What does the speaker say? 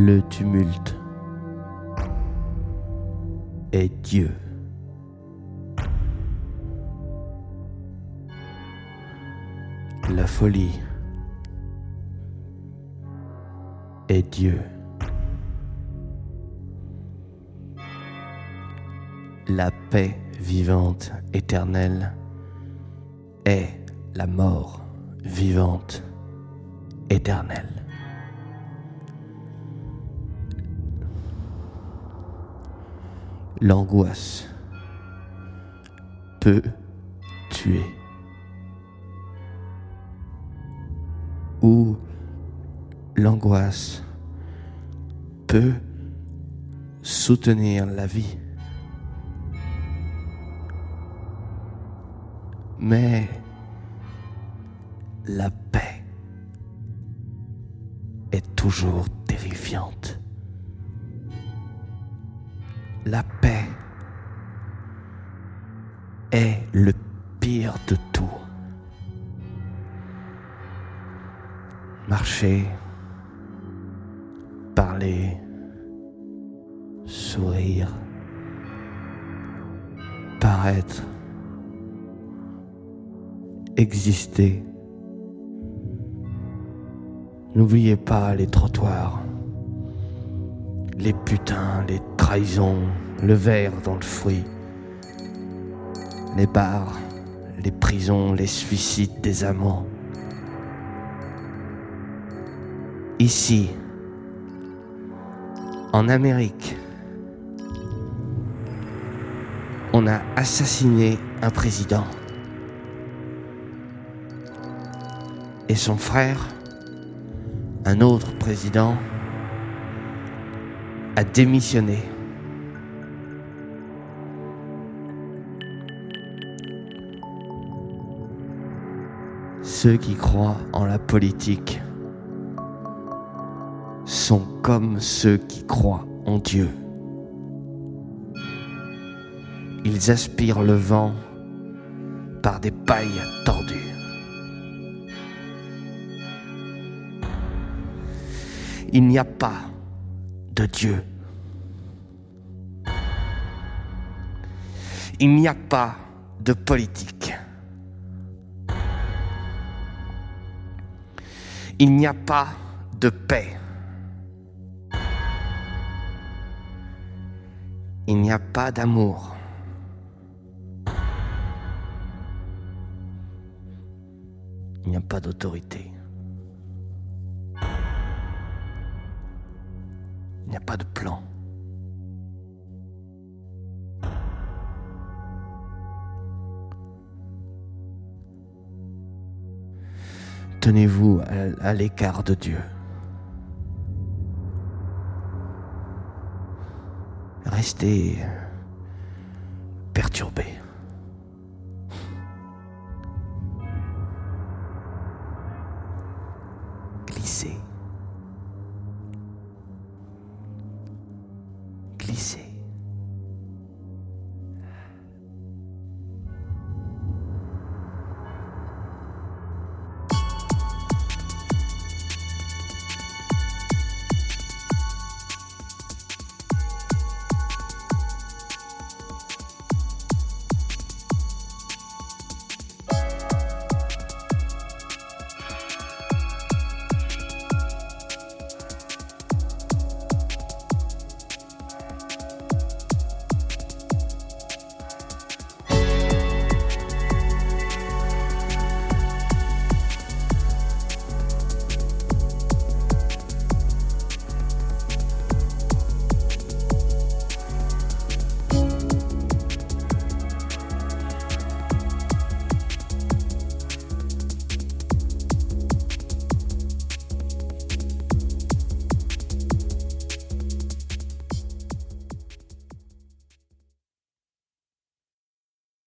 Le tumulte est Dieu. La folie est Dieu. La paix vivante éternelle est la mort vivante éternelle. L'angoisse peut tuer. Ou l'angoisse peut soutenir la vie. Mais la paix est toujours terrifiante. Le pire de tout. Marcher, parler, sourire, paraître, exister. N'oubliez pas les trottoirs, les putains, les trahisons, le verre dans le fruit, les bars, les prisons, les suicides des amants. Ici, en Amérique, on a assassiné un président. Et son frère, un autre président, a démissionné. Ceux qui croient en la politique sont comme ceux qui croient en Dieu. Ils aspirent le vent par des pailles tordues. Il n'y a pas de Dieu. Il n'y a pas de politique. Il n'y a pas de paix. Il n'y a pas d'amour. Il n'y a pas d'autorité. Il n'y a pas de plan. Tenez-vous à, l'écart de Dieu. Restez perturbé. Glissez. Glissez.